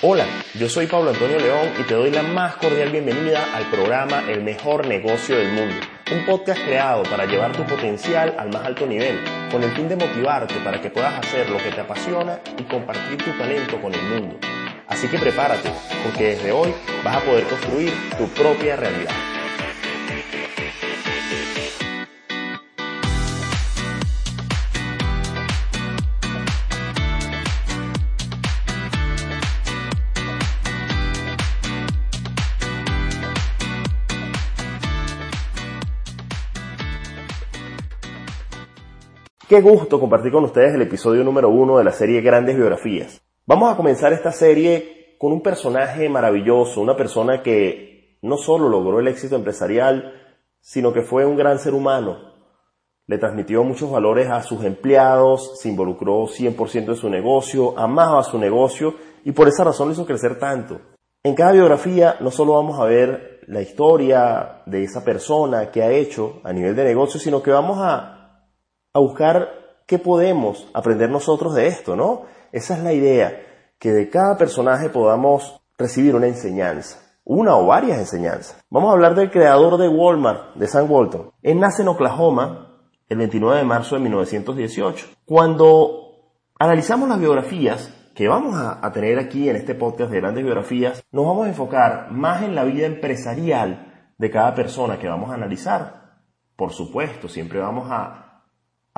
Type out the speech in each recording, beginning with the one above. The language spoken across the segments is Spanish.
Hola, yo soy Pablo Antonio León y te doy la más cordial bienvenida al programa El mejor negocio del mundo, un podcast creado para llevar tu potencial al más alto nivel, con el fin de motivarte para que puedas hacer lo que te apasiona y compartir tu talento con el mundo. Así que prepárate, porque desde hoy vas a poder construir tu propia realidad. Qué gusto compartir con ustedes el episodio número uno de la serie Grandes Biografías. Vamos a comenzar esta serie con un personaje maravilloso, una persona que no solo logró el éxito empresarial, sino que fue un gran ser humano. Le transmitió muchos valores a sus empleados, se involucró 100% en su negocio, amaba su negocio y por esa razón lo hizo crecer tanto. En cada biografía no solo vamos a ver la historia de esa persona que ha hecho a nivel de negocio, sino que vamos a a buscar qué podemos aprender nosotros de esto, ¿no? Esa es la idea, que de cada personaje podamos recibir una enseñanza, una o varias enseñanzas. Vamos a hablar del creador de Walmart, de Sam Walton. Él nace en Oklahoma el 29 de marzo de 1918. Cuando analizamos las biografías que vamos a, a tener aquí en este podcast de grandes biografías, nos vamos a enfocar más en la vida empresarial de cada persona que vamos a analizar. Por supuesto, siempre vamos a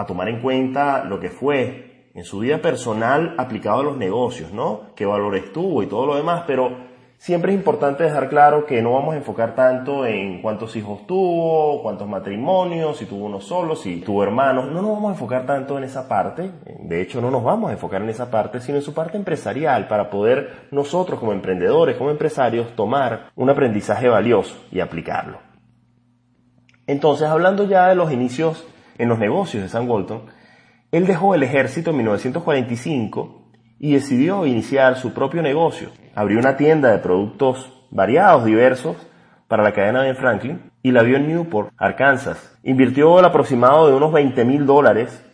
a tomar en cuenta lo que fue en su vida personal aplicado a los negocios, ¿no? Qué valores tuvo y todo lo demás, pero siempre es importante dejar claro que no vamos a enfocar tanto en cuántos hijos tuvo, cuántos matrimonios, si tuvo uno solo, si tuvo hermanos, no nos vamos a enfocar tanto en esa parte, de hecho no nos vamos a enfocar en esa parte, sino en su parte empresarial para poder nosotros como emprendedores, como empresarios, tomar un aprendizaje valioso y aplicarlo. Entonces, hablando ya de los inicios en los negocios de Sam Walton, él dejó el ejército en 1945 y decidió iniciar su propio negocio. Abrió una tienda de productos variados, diversos, para la cadena Ben Franklin y la vio en Newport, Arkansas. Invirtió el aproximado de unos 20 mil dólares.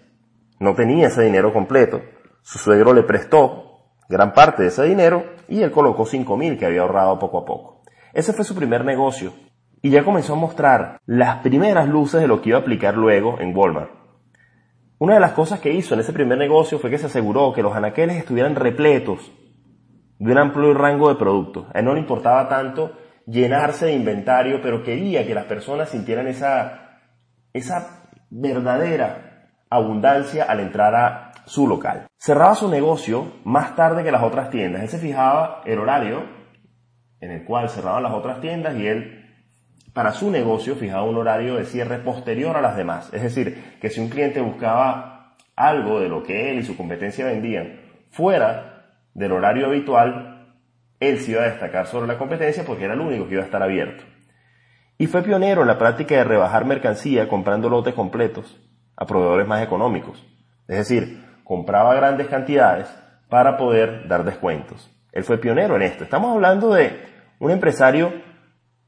No tenía ese dinero completo. Su suegro le prestó gran parte de ese dinero y él colocó 5 mil que había ahorrado poco a poco. Ese fue su primer negocio y ya comenzó a mostrar las primeras luces de lo que iba a aplicar luego en Walmart. Una de las cosas que hizo en ese primer negocio fue que se aseguró que los anaqueles estuvieran repletos de un amplio rango de productos. A él no le importaba tanto llenarse de inventario, pero quería que las personas sintieran esa, esa verdadera abundancia al entrar a su local. Cerraba su negocio más tarde que las otras tiendas. Él se fijaba el horario en el cual cerraban las otras tiendas y él para su negocio fijaba un horario de cierre posterior a las demás. Es decir, que si un cliente buscaba algo de lo que él y su competencia vendían fuera del horario habitual, él se iba a destacar sobre la competencia porque era el único que iba a estar abierto. Y fue pionero en la práctica de rebajar mercancía comprando lotes completos a proveedores más económicos. Es decir, compraba grandes cantidades para poder dar descuentos. Él fue pionero en esto. Estamos hablando de un empresario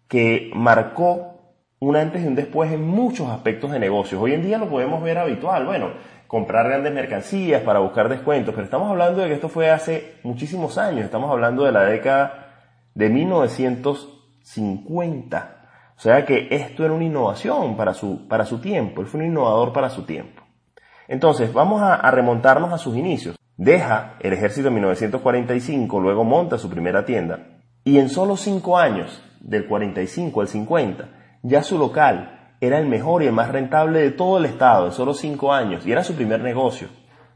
que marcó un antes y un después en muchos aspectos de negocios. Hoy en día lo podemos ver habitual, bueno, comprar grandes mercancías para buscar descuentos, pero estamos hablando de que esto fue hace muchísimos años, estamos hablando de la década de 1950. O sea que esto era una innovación para su, para su tiempo, él fue un innovador para su tiempo. Entonces, vamos a, a remontarnos a sus inicios. Deja el ejército en 1945, luego monta su primera tienda, y en solo cinco años del 45 al 50, ya su local era el mejor y el más rentable de todo el estado en solo 5 años y era su primer negocio.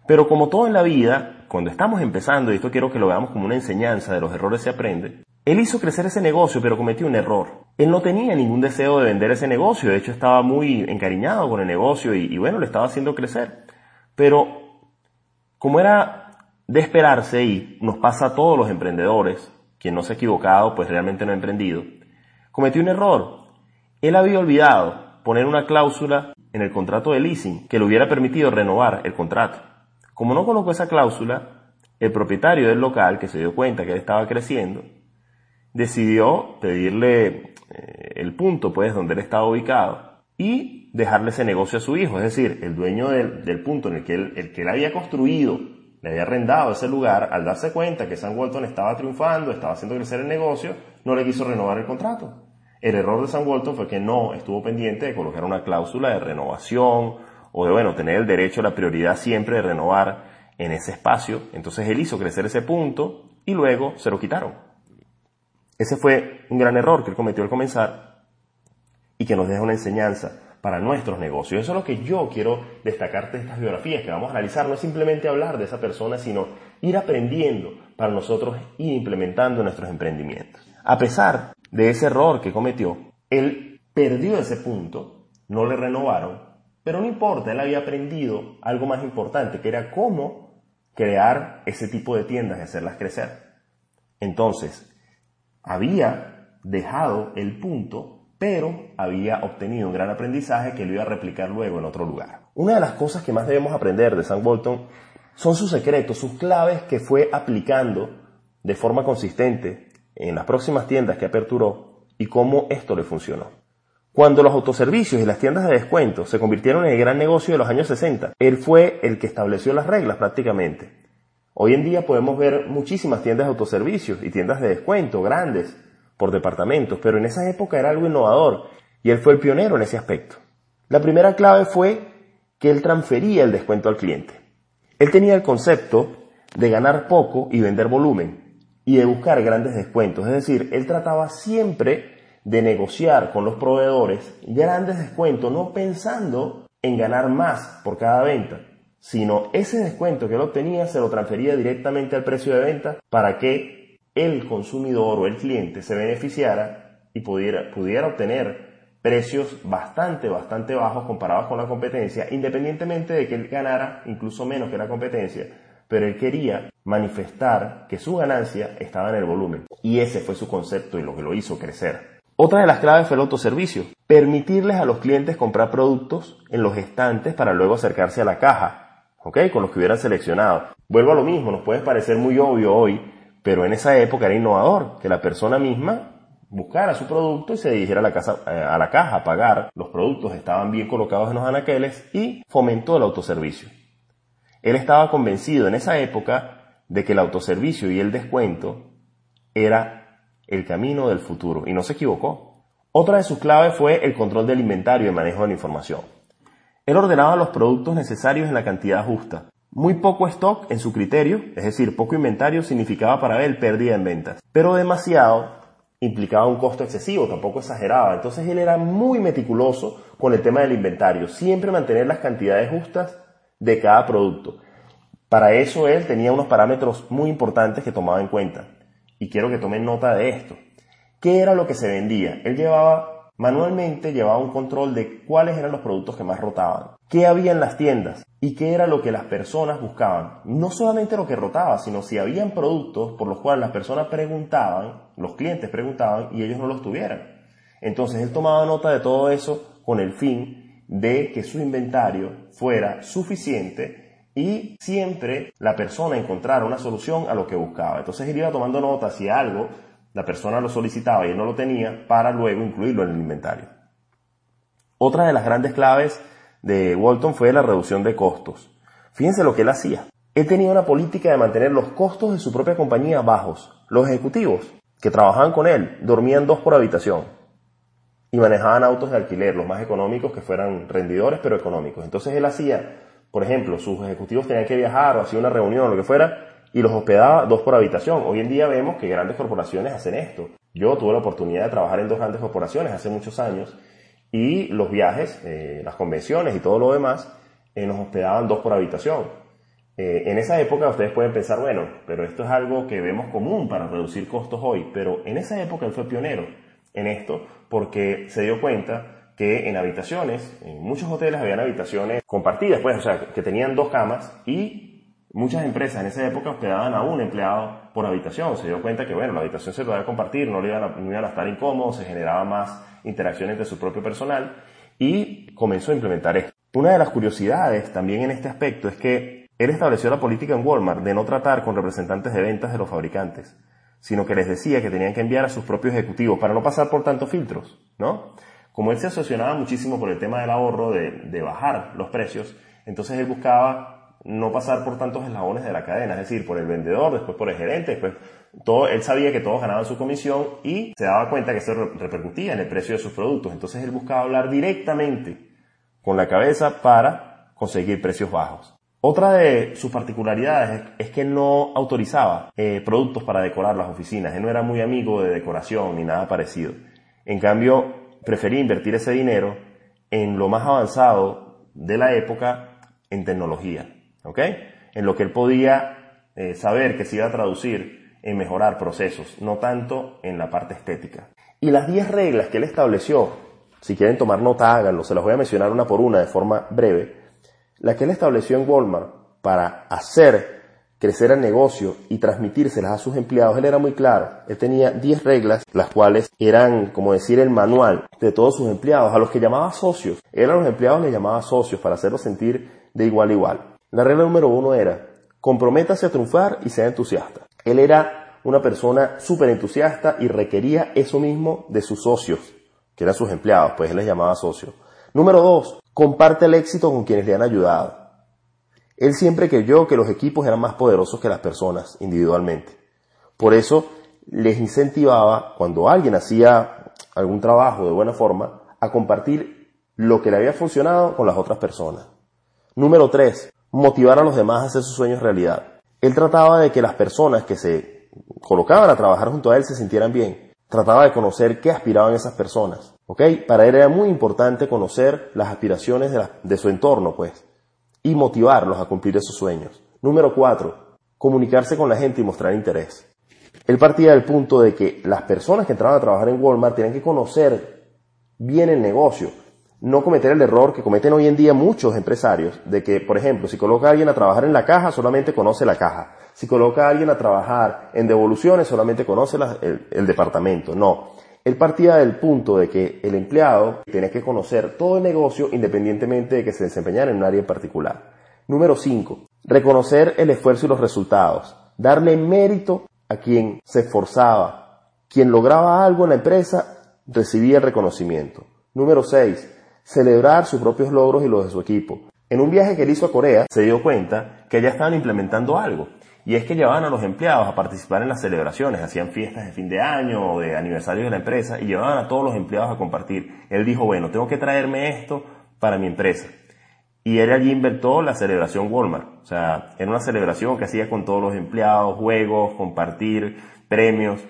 Pero como todo en la vida, cuando estamos empezando, y esto quiero que lo veamos como una enseñanza de los errores se aprende, él hizo crecer ese negocio pero cometió un error. Él no tenía ningún deseo de vender ese negocio, de hecho estaba muy encariñado con el negocio y, y bueno, le estaba haciendo crecer. Pero como era de esperarse y nos pasa a todos los emprendedores, quien no se ha equivocado, pues realmente no ha emprendido, cometió un error. Él había olvidado poner una cláusula en el contrato de leasing que le hubiera permitido renovar el contrato. Como no colocó esa cláusula, el propietario del local, que se dio cuenta que él estaba creciendo, decidió pedirle eh, el punto, pues, donde él estaba ubicado y dejarle ese negocio a su hijo. Es decir, el dueño del, punto en el que, él, el que él había construido, le había arrendado ese lugar, al darse cuenta que Sam Walton estaba triunfando, estaba haciendo crecer el negocio, no le quiso renovar el contrato. El error de Sam Walton fue que no estuvo pendiente de colocar una cláusula de renovación o de, bueno, tener el derecho, la prioridad siempre de renovar en ese espacio. Entonces él hizo crecer ese punto y luego se lo quitaron. Ese fue un gran error que él cometió al comenzar y que nos deja una enseñanza para nuestros negocios. Eso es lo que yo quiero destacarte de estas biografías que vamos a analizar. No es simplemente hablar de esa persona, sino ir aprendiendo para nosotros ir implementando nuestros emprendimientos. A pesar de ese error que cometió, él perdió ese punto, no le renovaron, pero no importa, él había aprendido algo más importante, que era cómo crear ese tipo de tiendas y hacerlas crecer. Entonces, había dejado el punto, pero había obtenido un gran aprendizaje que lo iba a replicar luego en otro lugar. Una de las cosas que más debemos aprender de Sam Bolton son sus secretos, sus claves que fue aplicando de forma consistente en las próximas tiendas que aperturó y cómo esto le funcionó. Cuando los autoservicios y las tiendas de descuento se convirtieron en el gran negocio de los años 60, él fue el que estableció las reglas prácticamente. Hoy en día podemos ver muchísimas tiendas de autoservicios y tiendas de descuento grandes por departamentos, pero en esa época era algo innovador y él fue el pionero en ese aspecto. La primera clave fue que él transfería el descuento al cliente. Él tenía el concepto de ganar poco y vender volumen y de buscar grandes descuentos, es decir, él trataba siempre de negociar con los proveedores grandes descuentos, no pensando en ganar más por cada venta, sino ese descuento que él obtenía se lo transfería directamente al precio de venta para que el consumidor o el cliente se beneficiara y pudiera, pudiera obtener precios bastante, bastante bajos comparados con la competencia, independientemente de que él ganara incluso menos que la competencia, pero él quería manifestar que su ganancia estaba en el volumen. Y ese fue su concepto y lo que lo hizo crecer. Otra de las claves fue el autoservicio. Permitirles a los clientes comprar productos en los estantes para luego acercarse a la caja, ¿ok? Con los que hubieran seleccionado. Vuelvo a lo mismo, nos puede parecer muy obvio hoy, pero en esa época era innovador que la persona misma buscara su producto y se dirigiera a la, casa, eh, a la caja a pagar. Los productos estaban bien colocados en los anaqueles y fomentó el autoservicio. Él estaba convencido en esa época de que el autoservicio y el descuento era el camino del futuro, y no se equivocó. Otra de sus claves fue el control del inventario y manejo de la información. Él ordenaba los productos necesarios en la cantidad justa. Muy poco stock en su criterio, es decir, poco inventario significaba para él pérdida en ventas, pero demasiado implicaba un costo excesivo, tampoco exageraba. Entonces él era muy meticuloso con el tema del inventario, siempre mantener las cantidades justas de cada producto. Para eso él tenía unos parámetros muy importantes que tomaba en cuenta y quiero que tomen nota de esto. ¿Qué era lo que se vendía? Él llevaba, manualmente llevaba un control de cuáles eran los productos que más rotaban, qué había en las tiendas y qué era lo que las personas buscaban. No solamente lo que rotaba, sino si habían productos por los cuales las personas preguntaban, los clientes preguntaban y ellos no los tuvieran. Entonces él tomaba nota de todo eso con el fin de que su inventario fuera suficiente y siempre la persona encontrara una solución a lo que buscaba. Entonces él iba tomando nota si algo la persona lo solicitaba y él no lo tenía para luego incluirlo en el inventario. Otra de las grandes claves de Walton fue la reducción de costos. Fíjense lo que él hacía. Él tenía una política de mantener los costos de su propia compañía bajos. Los ejecutivos que trabajaban con él dormían dos por habitación y manejaban autos de alquiler, los más económicos que fueran rendidores pero económicos. Entonces él hacía por ejemplo, sus ejecutivos tenían que viajar o hacía una reunión o lo que fuera, y los hospedaba dos por habitación. Hoy en día vemos que grandes corporaciones hacen esto. Yo tuve la oportunidad de trabajar en dos grandes corporaciones hace muchos años y los viajes, eh, las convenciones y todo lo demás eh, nos hospedaban dos por habitación. Eh, en esa época ustedes pueden pensar, bueno, pero esto es algo que vemos común para reducir costos hoy, pero en esa época él fue pionero en esto porque se dio cuenta que en habitaciones, en muchos hoteles habían habitaciones compartidas, pues, o sea, que tenían dos camas y Muchas empresas en esa época hospedaban a un empleado por habitación. Se dio cuenta que, bueno, la habitación se podía compartir, no, le iban a, no iban a estar incómodos, se generaba más interacción entre su propio personal y comenzó a implementar esto. Una de las curiosidades también en este aspecto es que él estableció la política en Walmart de no tratar con representantes de ventas de los fabricantes, sino que les decía que tenían que enviar a sus propios ejecutivos para no pasar por tantos filtros, ¿no? Como él se asociaba muchísimo por el tema del ahorro, de, de bajar los precios, entonces él buscaba no pasar por tantos eslabones de la cadena, es decir, por el vendedor, después por el gerente, después todo, él sabía que todos ganaban su comisión y se daba cuenta que eso repercutía en el precio de sus productos. Entonces él buscaba hablar directamente con la cabeza para conseguir precios bajos. Otra de sus particularidades es que no autorizaba eh, productos para decorar las oficinas. Él no era muy amigo de decoración ni nada parecido. En cambio, prefería invertir ese dinero en lo más avanzado de la época en tecnología, ¿ok? En lo que él podía eh, saber que se iba a traducir en mejorar procesos, no tanto en la parte estética. Y las 10 reglas que él estableció, si quieren tomar nota, háganlo, se las voy a mencionar una por una de forma breve, la que él estableció en Walmart para hacer crecer el negocio y transmitírselas a sus empleados, él era muy claro. Él tenía 10 reglas, las cuales eran, como decir, el manual de todos sus empleados, a los que llamaba socios. Él a los empleados les llamaba socios para hacerlos sentir de igual a igual. La regla número uno era, comprométase a triunfar y sea entusiasta. Él era una persona súper entusiasta y requería eso mismo de sus socios, que eran sus empleados, pues él les llamaba socios. Número dos, comparte el éxito con quienes le han ayudado. Él siempre creyó que los equipos eran más poderosos que las personas individualmente. Por eso les incentivaba, cuando alguien hacía algún trabajo de buena forma, a compartir lo que le había funcionado con las otras personas. Número tres, motivar a los demás a hacer sus sueños realidad. Él trataba de que las personas que se colocaban a trabajar junto a él se sintieran bien. Trataba de conocer qué aspiraban esas personas. ¿Ok? Para él era muy importante conocer las aspiraciones de, su entorno, pues y motivarlos a cumplir esos sueños. Número cuatro, comunicarse con la gente y mostrar interés. Él partía del punto de que las personas que entraban a trabajar en Walmart tienen que conocer bien el negocio, no cometer el error que cometen hoy en día muchos empresarios, de que, por ejemplo, si coloca a alguien a trabajar en la caja, solamente conoce la caja. Si coloca a alguien a trabajar en devoluciones, solamente conoce el, departamento. No. Él partía del punto de que el empleado tiene que conocer todo el negocio independientemente de que se desempeñara en un área en particular. Número 5. Reconocer el esfuerzo y los resultados. Darle mérito a quien se esforzaba. Quien lograba algo en la empresa recibía el reconocimiento. Número 6. Celebrar sus propios logros y los de su equipo. En un viaje que él hizo a Corea, se dio cuenta que ya estaban implementando algo. Y es que llevaban a los empleados a participar en las celebraciones, hacían fiestas de fin de año o de aniversario de la empresa y llevaban a todos los empleados a compartir. Él dijo, bueno, tengo que traerme esto para mi empresa. Y él allí inventó la celebración Walmart. O sea, era una celebración que hacía con todos los empleados, juegos, compartir, premios.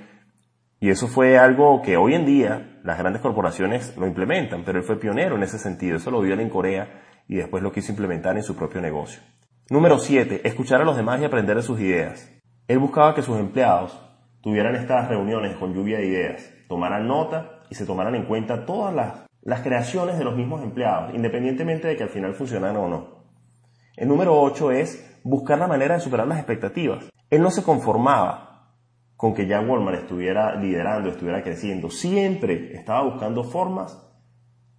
Y eso fue algo que hoy en día las grandes corporaciones lo implementan, pero él fue pionero en ese sentido. Eso lo vio en Corea y después lo quiso implementar en su propio negocio. Número 7. Escuchar a los demás y aprender de sus ideas. Él buscaba que sus empleados tuvieran estas reuniones con lluvia de ideas, tomaran nota y se tomaran en cuenta todas las, creaciones de los mismos empleados, independientemente de que al final funcionaran o no. El número 8 es buscar la manera de superar las expectativas. Él no se conformaba con que ya Walmart estuviera liderando, estuviera creciendo. Siempre estaba buscando formas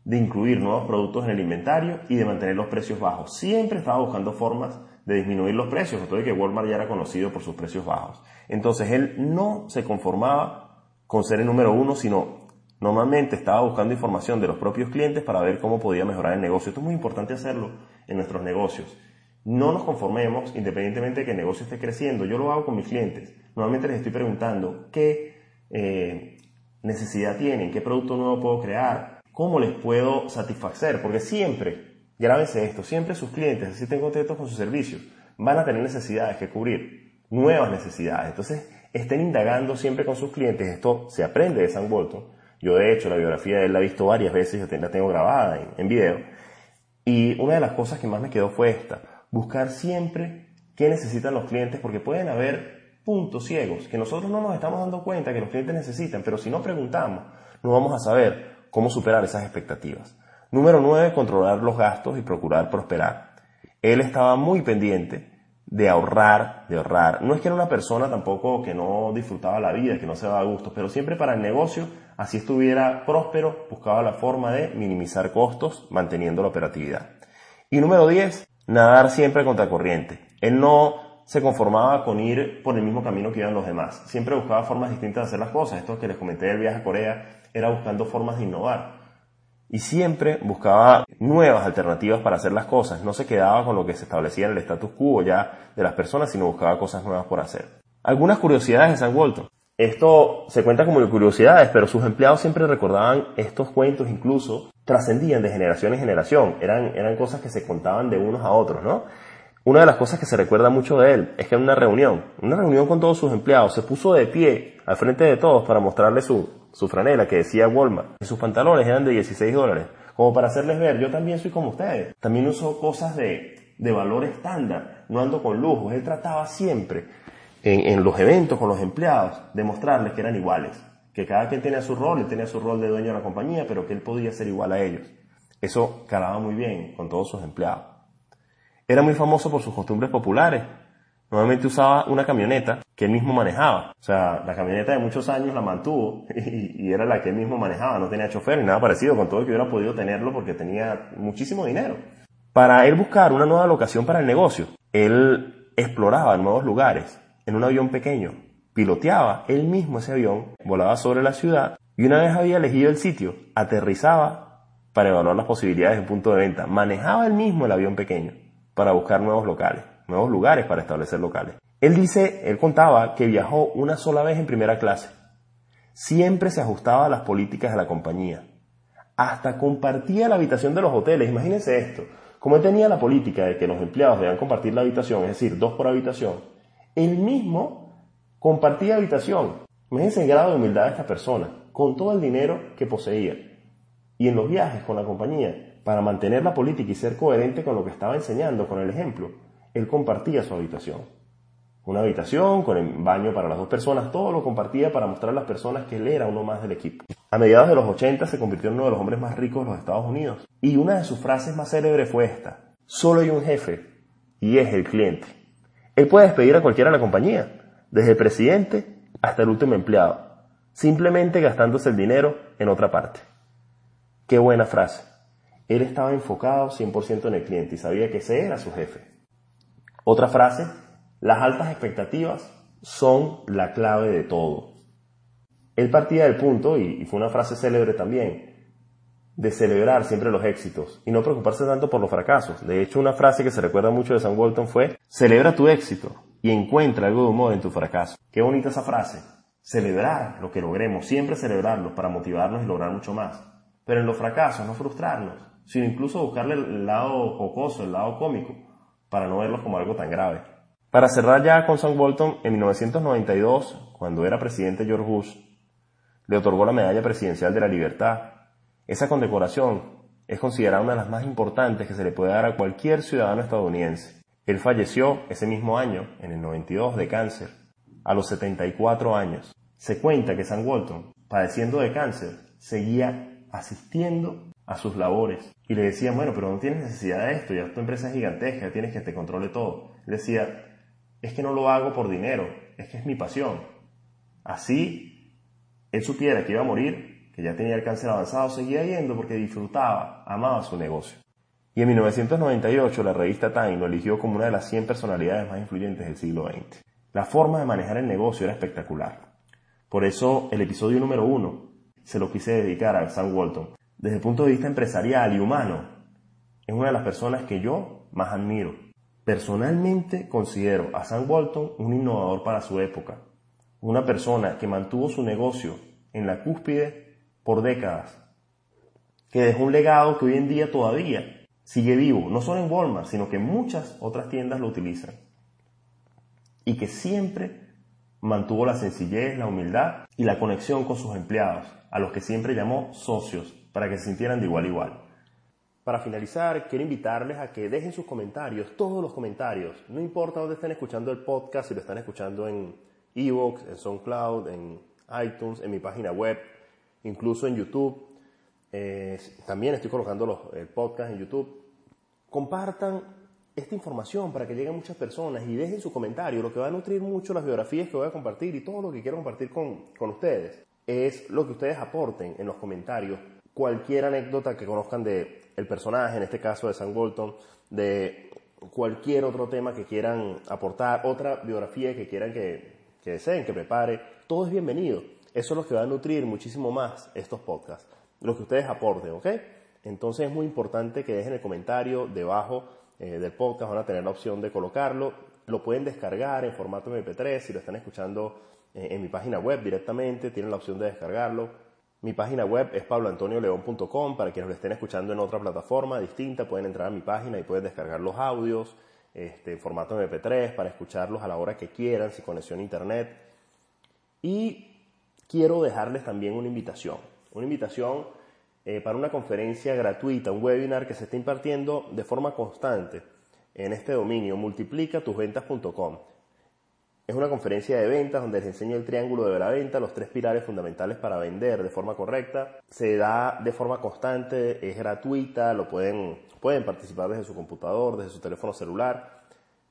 de incluir nuevos productos en el inventario y de mantener los precios bajos. Siempre estaba buscando formas de disminuir los precios, todo de que Walmart ya era conocido por sus precios bajos. Entonces él no se conformaba con ser el número uno, sino normalmente estaba buscando información de los propios clientes para ver cómo podía mejorar el negocio. Esto es muy importante hacerlo en nuestros negocios. No nos conformemos independientemente de que el negocio esté creciendo. Yo lo hago con mis clientes. Normalmente les estoy preguntando qué eh, necesidad tienen, qué producto nuevo puedo crear, ¿Cómo les puedo satisfacer? Porque siempre, grábense esto, siempre sus clientes, así estén contentos con sus servicios, van a tener necesidades que cubrir, nuevas necesidades. Entonces, estén indagando siempre con sus clientes. Esto se aprende de Sam Walton. Yo, de hecho, la biografía de él la he visto varias veces, yo la tengo grabada en video. Y una de las cosas que más me quedó fue esta, buscar siempre qué necesitan los clientes, porque pueden haber puntos ciegos que nosotros no nos estamos dando cuenta que los clientes necesitan, pero si no preguntamos, no vamos a saber cómo superar esas expectativas. Número 9, controlar los gastos y procurar prosperar. Él estaba muy pendiente de ahorrar, de ahorrar. No es que era una persona tampoco que no disfrutaba la vida, que no se daba gusto, pero siempre para el negocio, así estuviera próspero, buscaba la forma de minimizar costos manteniendo la operatividad. Y número 10, nadar siempre contra corriente. Él no se conformaba con ir por el mismo camino que iban los demás. Siempre buscaba formas distintas de hacer las cosas. Esto que les comenté del viaje a Corea era buscando formas de innovar y siempre buscaba nuevas alternativas para hacer las cosas. No se quedaba con lo que se establecía en el status quo ya de las personas, sino buscaba cosas nuevas por hacer. Algunas curiosidades de San Walton. Esto se cuenta como curiosidades, pero sus empleados siempre recordaban estos cuentos, incluso trascendían de generación en generación. Eran, eran cosas que se contaban de unos a otros, ¿no? Una de las cosas que se recuerda mucho de él es que en una reunión, una reunión con todos sus empleados, se puso de pie al frente de todos para mostrarle su, su franela que decía Walmart, y sus pantalones eran de 16 dólares, como para hacerles ver, yo también soy como ustedes, también uso cosas de, de valor estándar, no ando con lujos, él trataba siempre en, los eventos con los empleados de mostrarles que eran iguales, que cada quien tenía su rol, él tenía su rol de dueño de la compañía, pero que él podía ser igual a ellos. Eso calaba muy bien con todos sus empleados. Era muy famoso por sus costumbres populares, Normalmente usaba una camioneta que él mismo manejaba. O sea, la camioneta de muchos años la mantuvo y, era la que él mismo manejaba. No tenía chofer ni nada parecido, con todo que hubiera podido tenerlo porque tenía muchísimo dinero. Para él buscar una nueva locación para el negocio, él exploraba nuevos lugares en un avión pequeño. Piloteaba él mismo ese avión, volaba sobre la ciudad y una vez había elegido el sitio, aterrizaba para evaluar las posibilidades de punto de venta. Manejaba él mismo el avión pequeño para buscar nuevos locales nuevos lugares para establecer locales. Él dice, él contaba que viajó una sola vez en primera clase. Siempre se ajustaba a las políticas de la compañía. Hasta compartía la habitación de los hoteles. Imagínense esto. Como él tenía la política de que los empleados debían compartir la habitación, es decir, dos por habitación, él mismo compartía habitación. Imagínense el grado de humildad de esta persona, con todo el dinero que poseía. Y en los viajes con la compañía, para mantener la política y ser coherente con lo que estaba enseñando, con el ejemplo, él compartía su habitación. Una habitación con el baño para las dos personas, todo lo compartía para mostrar a las personas que él era uno más del equipo. A mediados de los 80 se convirtió en uno de los hombres más ricos de los Estados Unidos. Y una de sus frases más célebres fue esta. Solo hay un jefe y es el cliente. Él puede despedir a cualquiera de la compañía, desde el presidente hasta el último empleado, simplemente gastándose el dinero en otra parte. Qué buena frase. Él estaba enfocado 100% en el cliente y sabía que ese era su jefe. Otra frase, las altas expectativas son la clave de todo. Él partía del punto, y fue una frase célebre también, de celebrar siempre los éxitos y no preocuparse tanto por los fracasos. De hecho, una frase que se recuerda mucho de Sam Walton fue, celebra tu éxito y encuentra algo de humor en tu fracaso. Qué bonita esa frase. Celebrar lo que logremos, siempre celebrarlos para motivarnos y lograr mucho más. Pero en los fracasos no frustrarnos, sino incluso buscarle el lado jocoso, el lado cómico para no verlos como algo tan grave. Para cerrar ya con Sam Walton, en 1992, cuando era presidente George Bush, le otorgó la Medalla Presidencial de la Libertad. Esa condecoración es considerada una de las más importantes que se le puede dar a cualquier ciudadano estadounidense. Él falleció ese mismo año, en el 92, de cáncer, a los 74 años. Se cuenta que Sam Walton, padeciendo de cáncer, seguía asistiendo a sus labores. Y le decían, bueno, pero no tienes necesidad de esto, ya tu empresa es gigantesca, tienes que te controle todo. Él decía, es que no lo hago por dinero, es que es mi pasión. Así, él supiera que iba a morir, que ya tenía el cáncer avanzado, seguía yendo porque disfrutaba, amaba su negocio. Y en 1998 la revista Time lo eligió como una de las 100 personalidades más influyentes del siglo XX. La forma de manejar el negocio era espectacular. Por eso el episodio número uno se lo quise dedicar a Sam Walton, desde el punto de vista empresarial y humano, es una de las personas que yo más admiro. Personalmente considero a Sam Walton un innovador para su época, una persona que mantuvo su negocio en la cúspide por décadas, que dejó un legado que hoy en día todavía sigue vivo, no solo en Walmart, sino que muchas otras tiendas lo utilizan, y que siempre mantuvo la sencillez, la humildad y la conexión con sus empleados, a los que siempre llamó socios para que se sintieran de igual a igual. Para finalizar, quiero invitarles a que dejen sus comentarios, todos los comentarios, no importa dónde estén escuchando el podcast, si lo están escuchando en Evox, en SoundCloud, en iTunes, en mi página web, incluso en YouTube. Eh, también estoy colocando los, el podcast en YouTube. Compartan esta información para que llegue a muchas personas y dejen su comentario. Lo que va a nutrir mucho las biografías que voy a compartir y todo lo que quiero compartir con, con ustedes es lo que ustedes aporten en los comentarios. Cualquier anécdota que conozcan de el personaje, en este caso de Sam Bolton, de cualquier otro tema que quieran aportar, otra biografía que quieran que, que deseen, que prepare, todo es bienvenido. Eso es lo que va a nutrir muchísimo más estos podcasts, lo que ustedes aporten, ¿ok? Entonces es muy importante que dejen el comentario debajo eh, del podcast, van a tener la opción de colocarlo, lo pueden descargar en formato MP3 si lo están escuchando eh, en mi página web directamente, tienen la opción de descargarlo. Mi página web es pabloantonioleón.com, para quienes lo estén escuchando en otra plataforma distinta, pueden entrar a mi página y pueden descargar los audios este, en formato MP3 para escucharlos a la hora que quieran, sin conexión a internet. Y quiero dejarles también una invitación, una invitación eh, para una conferencia gratuita, un webinar que se está impartiendo de forma constante en este dominio, multiplicatusventas.com. Es una conferencia de ventas donde les enseño el triángulo de la venta, los tres pilares fundamentales para vender de forma correcta. Se da de forma constante, es gratuita, lo pueden, pueden participar desde su computador, desde su teléfono celular.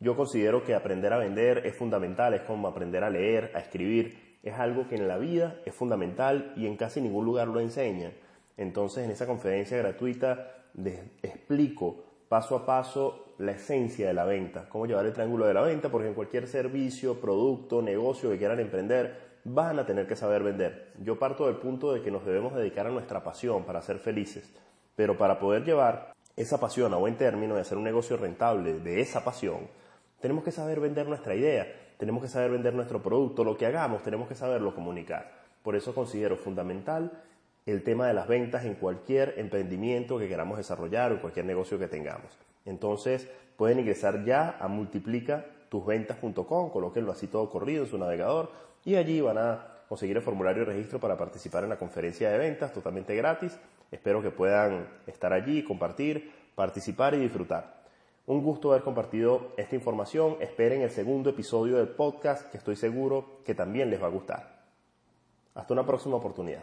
Yo considero que aprender a vender es fundamental, es como aprender a leer, a escribir. Es algo que en la vida es fundamental y en casi ningún lugar lo enseñan. Entonces, en esa conferencia gratuita les explico paso a paso la esencia de la venta, cómo llevar el triángulo de la venta, porque en cualquier servicio, producto, negocio que quieran emprender, van a tener que saber vender. Yo parto del punto de que nos debemos dedicar a nuestra pasión para ser felices, pero para poder llevar esa pasión a buen término y hacer un negocio rentable de esa pasión, tenemos que saber vender nuestra idea, tenemos que saber vender nuestro producto, lo que hagamos, tenemos que saberlo comunicar. Por eso considero fundamental el tema de las ventas en cualquier emprendimiento que queramos desarrollar o cualquier negocio que tengamos. Entonces pueden ingresar ya a multiplicatusventas.com, colóquenlo así todo corrido en su navegador y allí van a conseguir el formulario de registro para participar en la conferencia de ventas totalmente gratis. Espero que puedan estar allí, compartir, participar y disfrutar. Un gusto haber compartido esta información. Esperen el segundo episodio del podcast que estoy seguro que también les va a gustar. Hasta una próxima oportunidad.